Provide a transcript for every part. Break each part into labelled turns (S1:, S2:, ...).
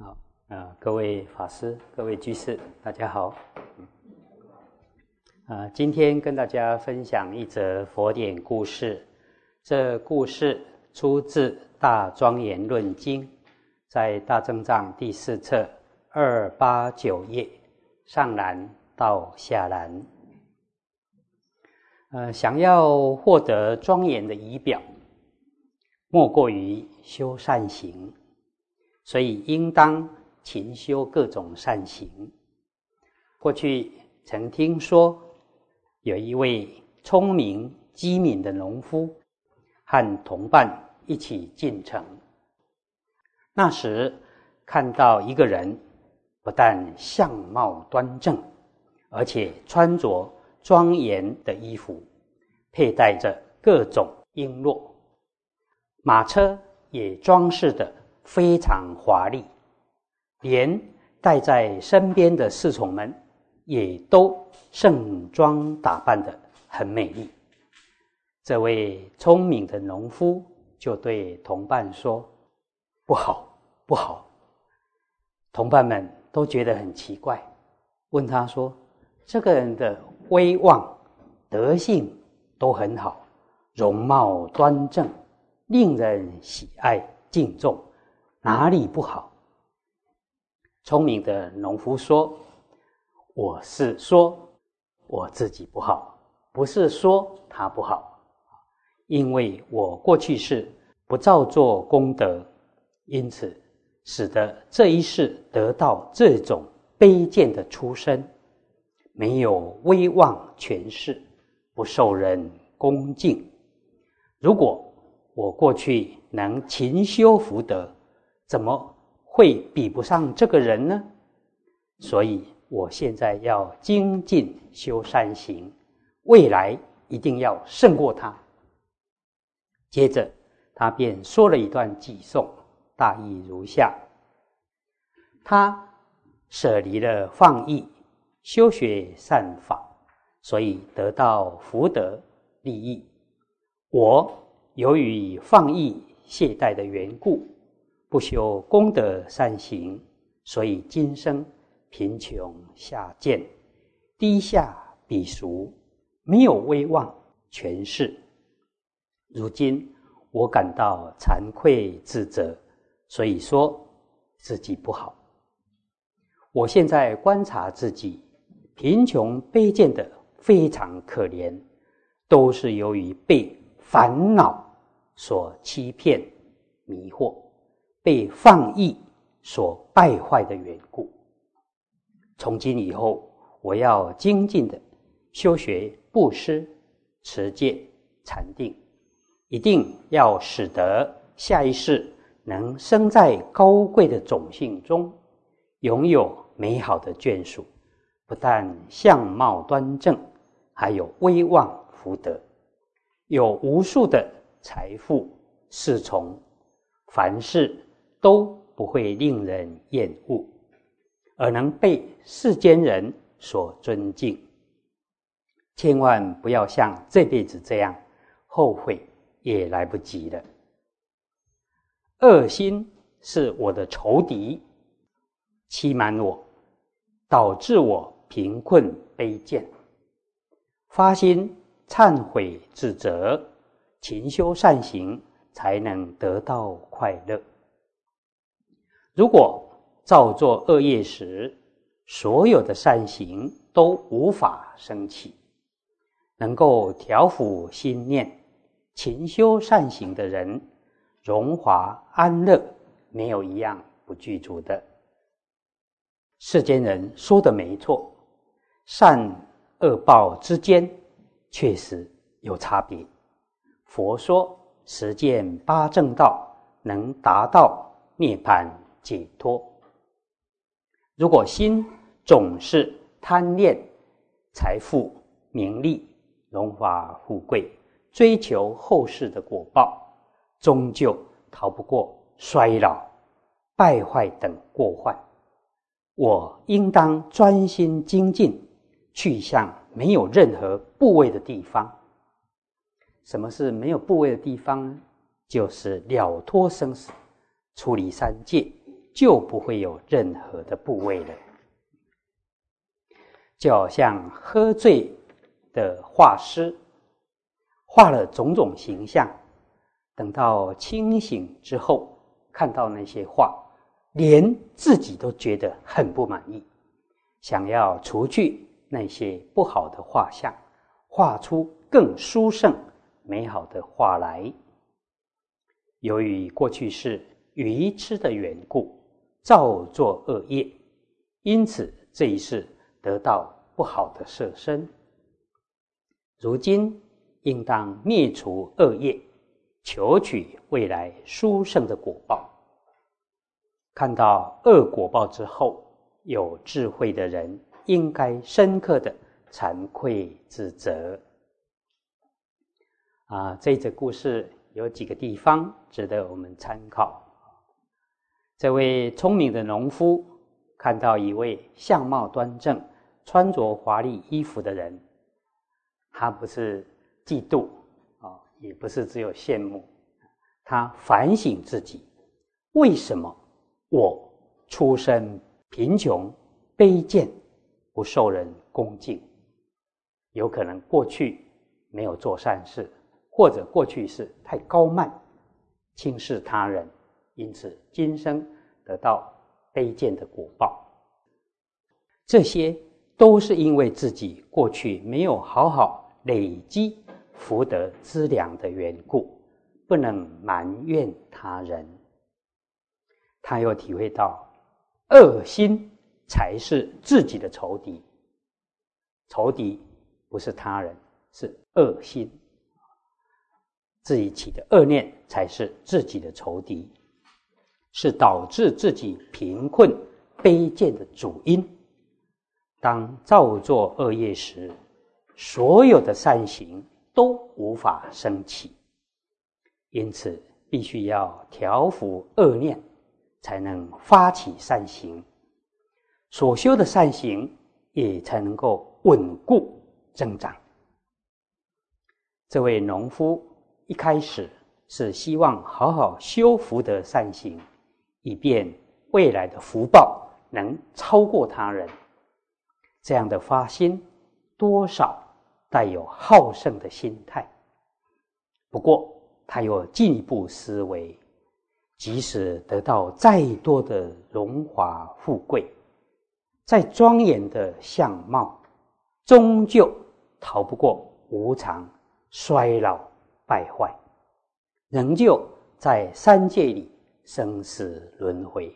S1: 好，啊，各位法师、各位居士，大家好。啊，今天跟大家分享一则佛典故事。这故事出自《大庄严论经》，在大正藏第四册二八九页上栏到下栏。呃，想要获得庄严的仪表，莫过于修善行。所以，应当勤修各种善行。过去曾听说，有一位聪明机敏的农夫，和同伴一起进城。那时看到一个人，不但相貌端正，而且穿着庄严的衣服，佩戴着各种璎珞，马车也装饰的。非常华丽，连带在身边的侍从们也都盛装打扮的很美丽。这位聪明的农夫就对同伴说：“不好，不好！”同伴们都觉得很奇怪，问他说：“这个人的威望、德性都很好，容貌端正，令人喜爱敬重。”哪里不好？聪明的农夫说：“我是说我自己不好，不是说他不好。因为我过去是不造作功德，因此使得这一世得到这种卑贱的出身，没有威望权势，不受人恭敬。如果我过去能勤修福德。”怎么会比不上这个人呢？所以我现在要精进修善行，未来一定要胜过他。接着，他便说了一段偈颂，大意如下：他舍离了放逸，修学善法，所以得到福德利益。我由于放逸懈怠的缘故。不修功德善行，所以今生贫穷下贱，低下鄙俗，没有威望权势。如今我感到惭愧自责，所以说自己不好。我现在观察自己，贫穷卑贱的非常可怜，都是由于被烦恼所欺骗迷惑。被放逸所败坏的缘故。从今以后，我要精进的修学布施、持戒、禅定，一定要使得下一世能生在高贵的种姓中，拥有美好的眷属。不但相貌端正，还有威望福德，有无数的财富侍从，凡事。都不会令人厌恶，而能被世间人所尊敬。千万不要像这辈子这样，后悔也来不及了。恶心是我的仇敌，欺瞒我，导致我贫困卑贱。发心忏悔自责，勤修善行，才能得到快乐。如果造作恶业时，所有的善行都无法升起。能够调伏心念、勤修善行的人，荣华安乐没有一样不具足的。世间人说的没错，善恶报之间确实有差别。佛说实践八正道，能达到涅槃。解脱。如果心总是贪恋财富、名利、荣华富贵，追求后世的果报，终究逃不过衰老、败坏等过患。我应当专心精进，去向没有任何部位的地方。什么是没有部位的地方呢？就是了脱生死，出离三界。就不会有任何的部位了。就好像喝醉的画师，画了种种形象，等到清醒之后，看到那些画，连自己都觉得很不满意，想要除去那些不好的画像，画出更殊胜、美好的画来。由于过去是愚痴的缘故，造作恶业，因此这一世得到不好的色身。如今应当灭除恶业，求取未来殊胜的果报。看到恶果报之后，有智慧的人应该深刻的惭愧自责。啊，这则故事。有几个地方值得我们参考。这位聪明的农夫看到一位相貌端正、穿着华丽衣服的人，他不是嫉妒啊，也不是只有羡慕，他反省自己：为什么我出身贫穷、卑贱，不受人恭敬？有可能过去没有做善事。或者过去是太高慢，轻视他人，因此今生得到卑贱的果报。这些都是因为自己过去没有好好累积福德资粮的缘故，不能埋怨他人。他又体会到，恶心才是自己的仇敌，仇敌不是他人，是恶心。自己起的恶念才是自己的仇敌，是导致自己贫困卑贱的主因。当造作恶业时，所有的善行都无法升起，因此必须要调伏恶念，才能发起善行。所修的善行也才能够稳固增长。这位农夫。一开始是希望好好修福德善行，以便未来的福报能超过他人。这样的发心多少带有好胜的心态。不过他又进一步思维，即使得到再多的荣华富贵，再庄严的相貌，终究逃不过无常衰老。败坏，仍旧在三界里生死轮回，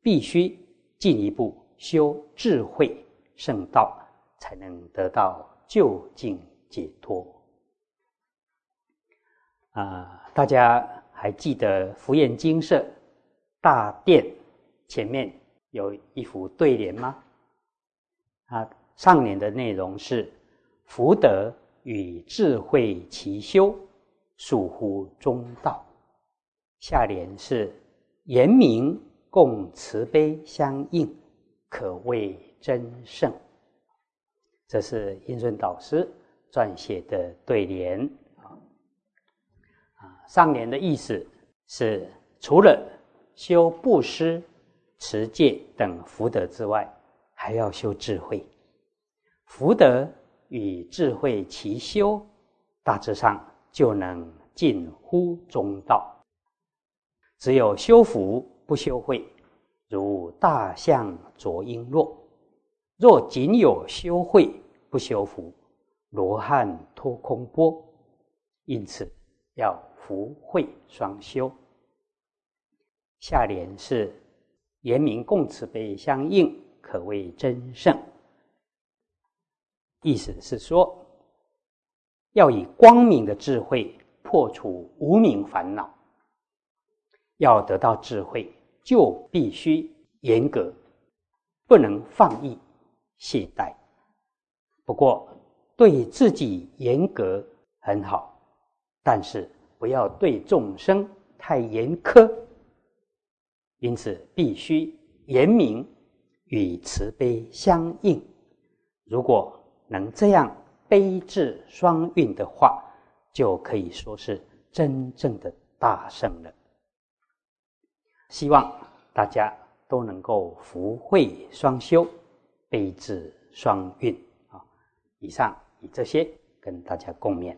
S1: 必须进一步修智慧圣道，才能得到究竟解脱。啊，大家还记得福焰精舍大殿前面有一幅对联吗？啊，上联的内容是福德与智慧齐修。属乎中道。下联是严明共慈悲相应，可谓真圣。这是印顺导师撰写的对联啊。啊，上联的意思是，除了修布施、持戒等福德之外，还要修智慧。福德与智慧齐修，大致上。就能近乎中道。只有修福不修慧，如大象啄璎珞；若仅有修慧不修福，罗汉脱空波。因此要福慧双修。下联是言明共慈悲相应，可谓真圣。意思是说。要以光明的智慧破除无明烦恼。要得到智慧，就必须严格，不能放逸懈怠。不过，对自己严格很好，但是不要对众生太严苛。因此，必须严明与慈悲相应。如果能这样。悲智双运的话，就可以说是真正的大圣了。希望大家都能够福慧双修，悲智双运啊！以上以这些跟大家共勉。